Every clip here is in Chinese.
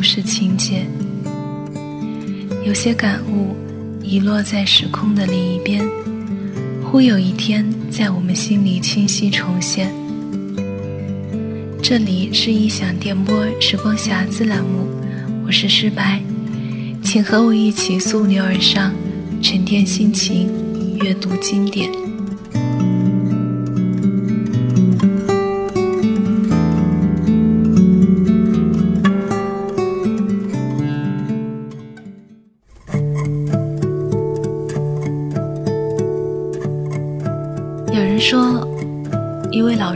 故事情节。有些感悟遗落在时空的另一边，忽有一天在我们心里清晰重现。这里是异想电波时光匣子栏目，我是诗白，请和我一起溯流而上，沉淀心情，阅读经典。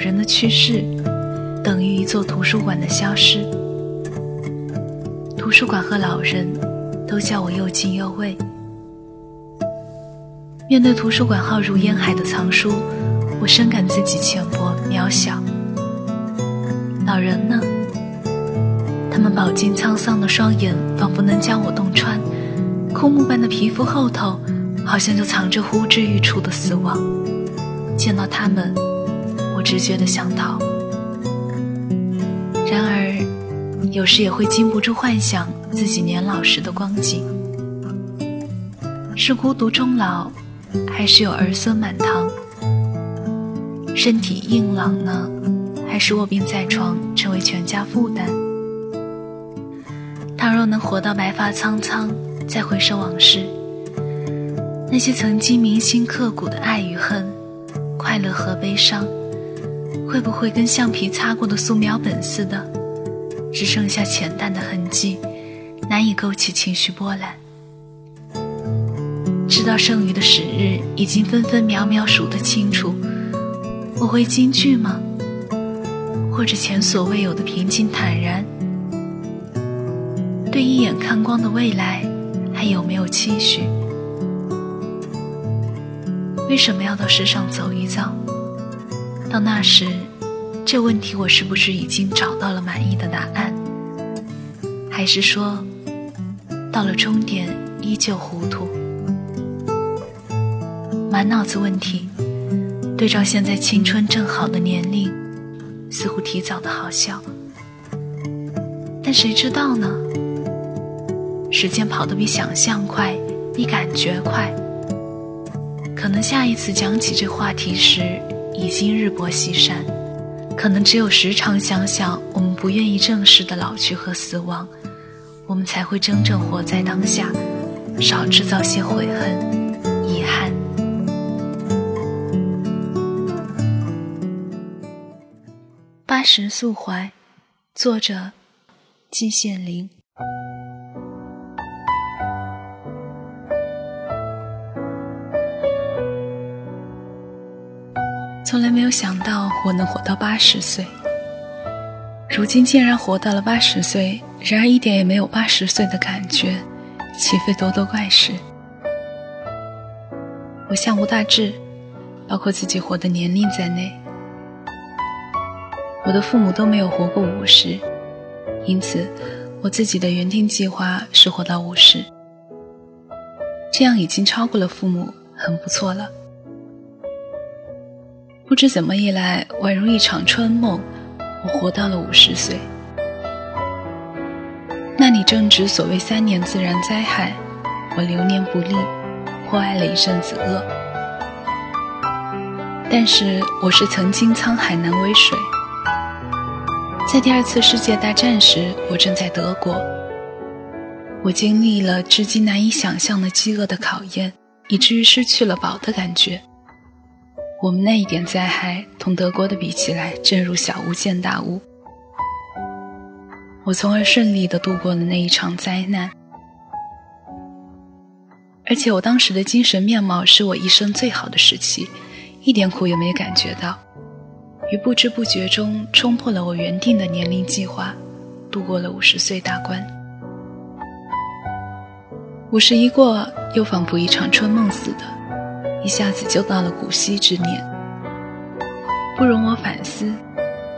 人的去世，等于一座图书馆的消失。图书馆和老人，都叫我又敬又畏。面对图书馆浩如烟海的藏书，我深感自己浅薄渺小。老人呢？他们饱经沧桑的双眼，仿佛能将我洞穿；枯木般的皮肤后头，好像就藏着呼之欲出的死亡。见到他们，直觉的想逃。然而，有时也会禁不住幻想自己年老时的光景：是孤独终老，还是有儿孙满堂？身体硬朗呢，还是卧病在床，成为全家负担？倘若能活到白发苍苍，再回首往事，那些曾经铭心刻骨的爱与恨。快乐和悲伤，会不会跟橡皮擦过的素描本似的，只剩下浅淡的痕迹，难以勾起情绪波澜？知道剩余的时日已经分分秒秒数得清楚，我会惊惧吗？或者前所未有的平静坦然？对一眼看光的未来，还有没有期许？为什么要到世上走一遭？到那时，这问题我是不是已经找到了满意的答案？还是说，到了终点依旧糊涂？满脑子问题，对照现在青春正好的年龄，似乎提早的好笑。但谁知道呢？时间跑得比想象快，比感觉快。可能下一次讲起这话题时，已经日薄西山；可能只有时常想想我们不愿意正视的老去和死亡，我们才会真正活在当下，少制造些悔恨、遗憾。八十素怀，作者：季羡林。从来没有想到我能活到八十岁，如今竟然活到了八十岁，然而一点也没有八十岁的感觉，岂非多多怪事？我相无大志，包括自己活的年龄在内。我的父母都没有活过五十，因此我自己的原定计划是活到五十，这样已经超过了父母，很不错了。不知怎么一来，宛如一场春梦，我活到了五十岁。那里正值所谓三年自然灾害，我流年不利，或挨了一阵子饿。但是我是曾经沧海难为水，在第二次世界大战时，我正在德国，我经历了至今难以想象的饥饿的考验，以至于失去了饱的感觉。我们那一点灾害，同德国的比起来，正如小巫见大巫。我从而顺利的度过了那一场灾难，而且我当时的精神面貌是我一生最好的时期，一点苦也没感觉到，于不知不觉中冲破了我原定的年龄计划，度过了五十岁大关。五十一过，又仿佛一场春梦似的。一下子就到了古稀之年，不容我反思，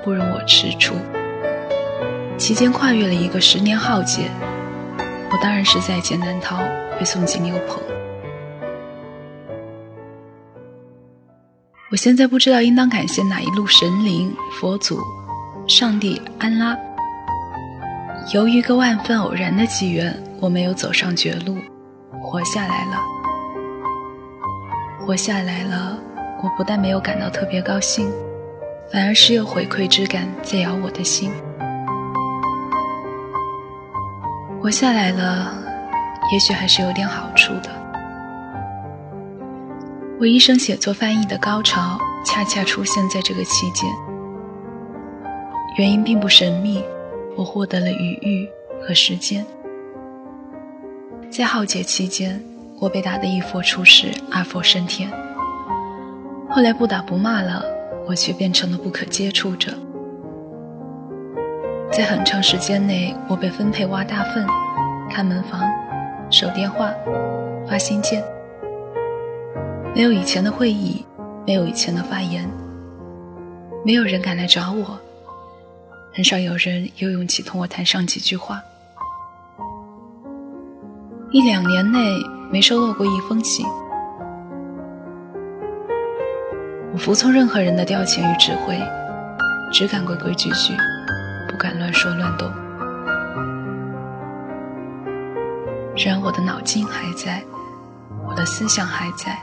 不容我踟蹰。期间跨越了一个十年浩劫，我当然是在劫难逃，被送进牛棚。我现在不知道应当感谢哪一路神灵、佛祖、上帝、安拉。由于个万分偶然的机缘，我没有走上绝路，活下来了。活下来了，我不但没有感到特别高兴，反而是有回馈之感在咬我的心。活下来了，也许还是有点好处的。我一生写作翻译的高潮，恰恰出现在这个期间。原因并不神秘，我获得了余裕和时间。在浩劫期间，我被打得一佛出世，二佛升天。后来不打不骂了，我却变成了不可接触者。在很长时间内，我被分配挖大粪、看门房、守电话、发信件。没有以前的会议，没有以前的发言，没有人敢来找我，很少有人有勇气同我谈上几句话。一两年内没收到过一封信，我服从任何人的调遣与指挥，只敢规规矩矩。不敢乱说乱动，然而我的脑筋还在，我的思想还在，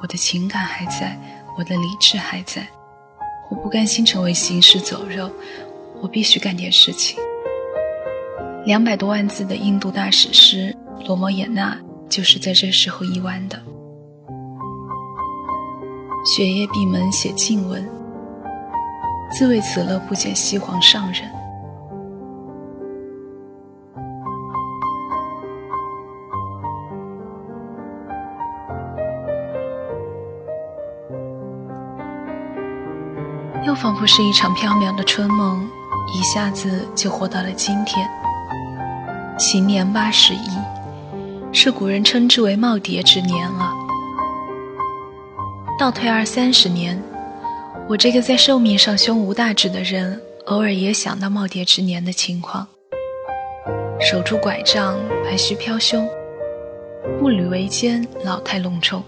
我的情感还在，我的理智还在。我不甘心成为行尸走肉，我必须干点事情。两百多万字的印度大史诗《罗摩衍那》就是在这时候译完的。雪夜闭门写静文，自谓此乐不减西皇上人。又仿佛是一场缥缈的春梦，一下子就活到了今天。行年八十一，是古人称之为耄耋之年了。倒退二三十年，我这个在寿命上胸无大志的人，偶尔也想到耄耋之年的情况。手拄拐杖，白须飘胸，步履维艰，老态龙钟。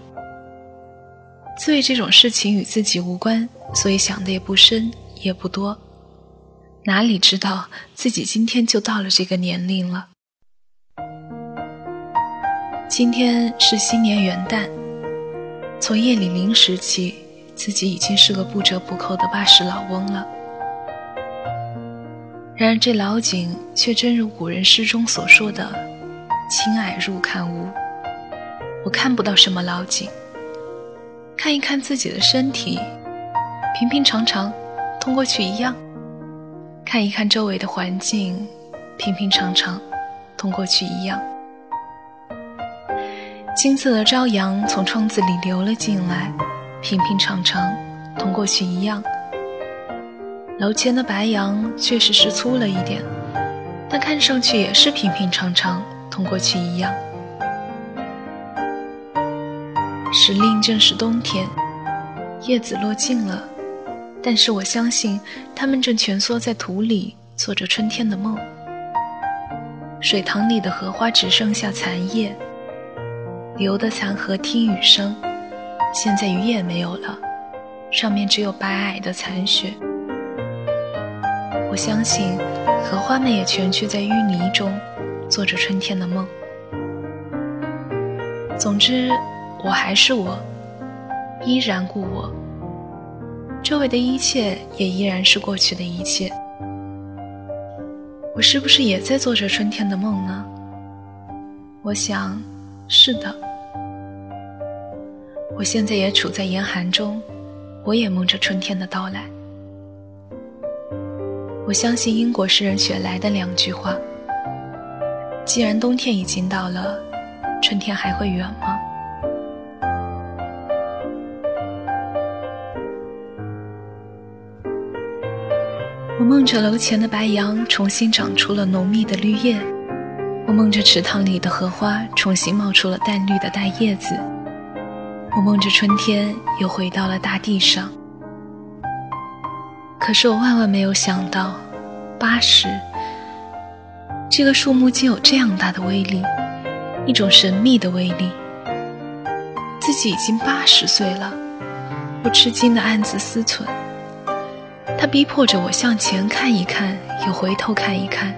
自谓这种事情与自己无关，所以想的也不深，也不多。哪里知道自己今天就到了这个年龄了？今天是新年元旦，从夜里零时起，自己已经是个不折不扣的八十老翁了。然而这老井却真如古人诗中所说的“青霭入看无”，我看不到什么老井。看一看自己的身体，平平常常，通过去一样；看一看周围的环境，平平常常，通过去一样。金色的朝阳从窗子里流了进来，平平常常，同过去一样。楼前的白杨确实是粗了一点，但看上去也是平平常常，同过去一样。时令正是冬天，叶子落尽了，但是我相信它们正蜷缩在土里，做着春天的梦。水塘里的荷花只剩下残叶，流的残荷听雨声，现在雨也没有了，上面只有白皑的残雪。我相信荷花们也蜷曲在淤泥中，做着春天的梦。总之。我还是我，依然故我。周围的一切也依然是过去的一切。我是不是也在做着春天的梦呢？我想，是的。我现在也处在严寒中，我也梦着春天的到来。我相信英国诗人雪莱的两句话：既然冬天已经到了，春天还会远吗？我梦着楼前的白杨重新长出了浓密的绿叶，我梦着池塘里的荷花重新冒出了淡绿的大叶子，我梦着春天又回到了大地上。可是我万万没有想到，八十这个数目竟有这样大的威力，一种神秘的威力。自己已经八十岁了，我吃惊的暗自思忖，它逼迫着我向前看一看，又回头看一看。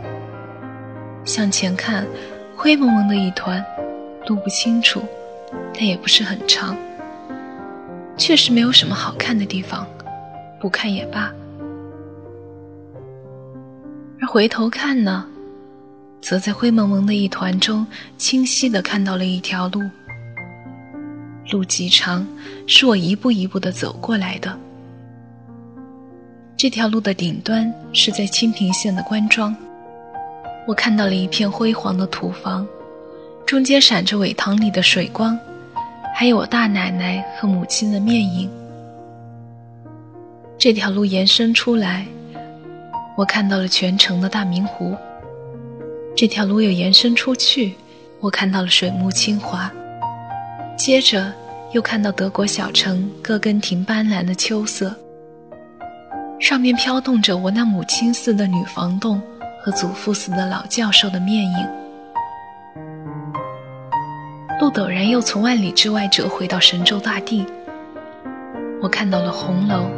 向前看，灰蒙蒙的一团，路不清楚，但也不是很长，确实没有什么好看的地方，不看也罢。而回头看呢，则在灰蒙蒙的一团中，清晰的看到了一条路。路极长，是我一步一步的走过来的。这条路的顶端是在清平县的关庄，我看到了一片辉煌的土房，中间闪着苇塘里的水光，还有我大奶奶和母亲的面影。这条路延伸出来。我看到了全城的大明湖，这条路又延伸出去，我看到了水木清华，接着又看到德国小城各根亭斑斓的秋色，上面飘动着我那母亲似的女房东和祖父似的老教授的面影。路陡然又从万里之外折回到神州大地，我看到了红楼，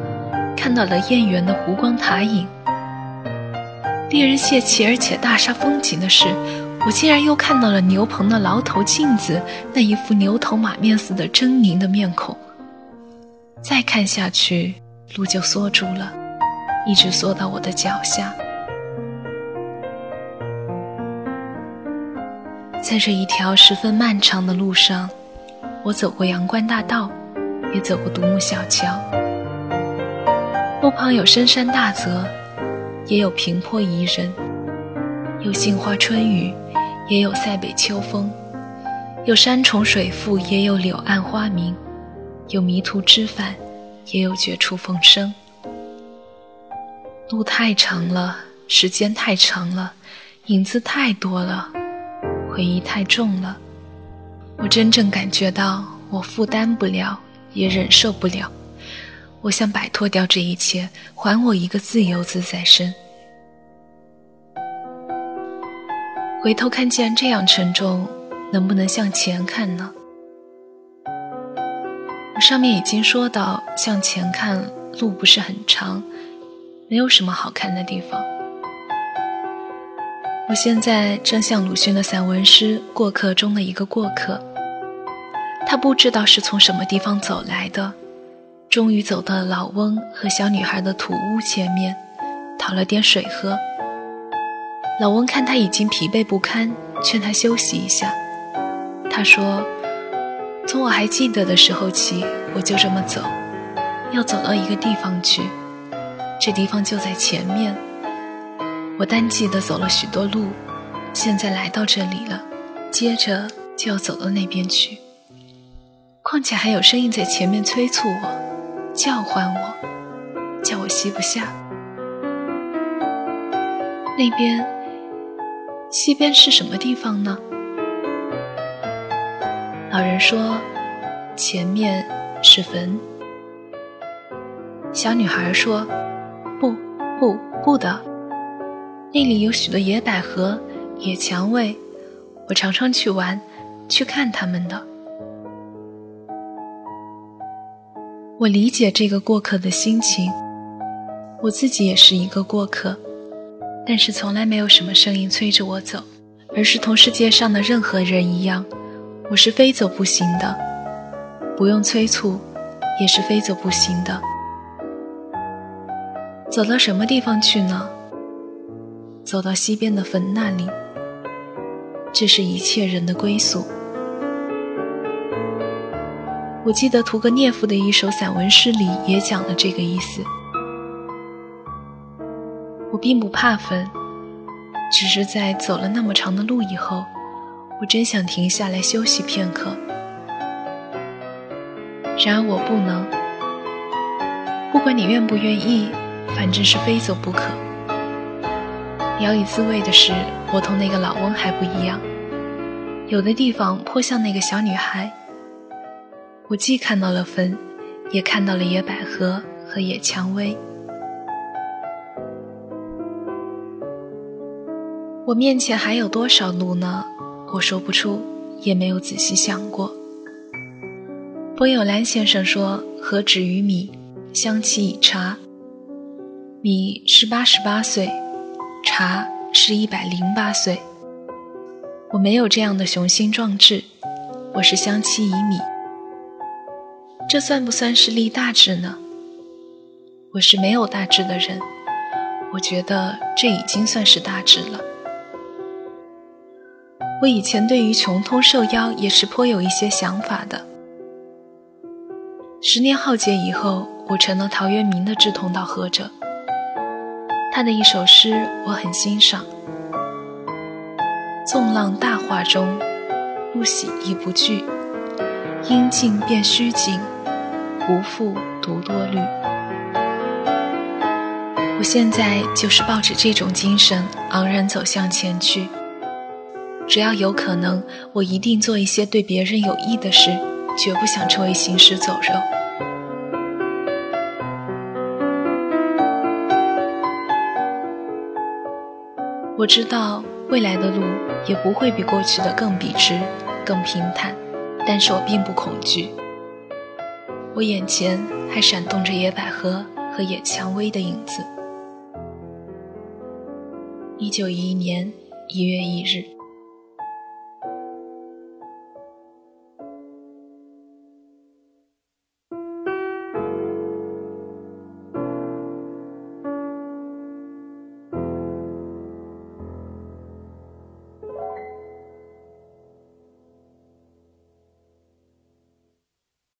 看到了燕园的湖光塔影。令人泄气而且大煞风景的是，我竟然又看到了牛棚的牢头镜子那一副牛头马面似的狰狞的面孔。再看下去，路就缩住了，一直缩到我的脚下。在这一条十分漫长的路上，我走过阳关大道，也走过独木小桥，路旁有深山大泽。也有平坡宜人，有杏花春雨，也有塞北秋风；有山重水复，也有柳暗花明；有迷途知返，也有绝处逢生。路太长了，时间太长了，影子太多了，回忆太重了。我真正感觉到，我负担不了，也忍受不了。我想摆脱掉这一切，还我一个自由自在身。回头看，既然这样沉重，能不能向前看呢？我上面已经说到，向前看，路不是很长，没有什么好看的地方。我现在正像鲁迅的散文诗《过客》中的一个过客，他不知道是从什么地方走来的。终于走到了老翁和小女孩的土屋前面，讨了点水喝。老翁看他已经疲惫不堪，劝他休息一下。他说：“从我还记得的时候起，我就这么走，要走到一个地方去，这地方就在前面。我单记得走了许多路，现在来到这里了，接着就要走到那边去。况且还有声音在前面催促我。”叫唤我，叫我吸不下。那边，西边是什么地方呢？老人说，前面是坟。小女孩说，不不不的，那里有许多野百合、野蔷薇，我常常去玩，去看它们的。我理解这个过客的心情，我自己也是一个过客，但是从来没有什么声音催着我走，而是同世界上的任何人一样，我是非走不行的，不用催促，也是非走不行的。走到什么地方去呢？走到西边的坟那里，这是一切人的归宿。我记得屠格涅夫的一首散文诗里也讲了这个意思。我并不怕坟，只是在走了那么长的路以后，我真想停下来休息片刻。然而我不能。不管你愿不愿意，反正是非走不可。聊以自慰的是，我同那个老翁还不一样，有的地方颇像那个小女孩。我既看到了坟，也看到了野百合和野蔷薇。我面前还有多少路呢？我说不出，也没有仔细想过。冯友兰先生说，何止于米，相期以茶。米是八十八岁，他是一百零八岁。我没有这样的雄心壮志，我是相期以米。这算不算是立大志呢？我是没有大志的人，我觉得这已经算是大志了。我以前对于穷通受邀也是颇有一些想法的。十年浩劫以后，我成了陶渊明的志同道合者。他的一首诗我很欣赏：“纵浪大化中，不喜亦不惧。应尽便须尽，不负独多虑。”我现在就是抱着这种精神昂然走向前去。只要有可能，我一定做一些对别人有益的事，绝不想成为行尸走肉。我知道未来的路也不会比过去的更笔直、更平坦，但是我并不恐惧。我眼前还闪动着野百合和野蔷薇的影子。一九一一年一月一日。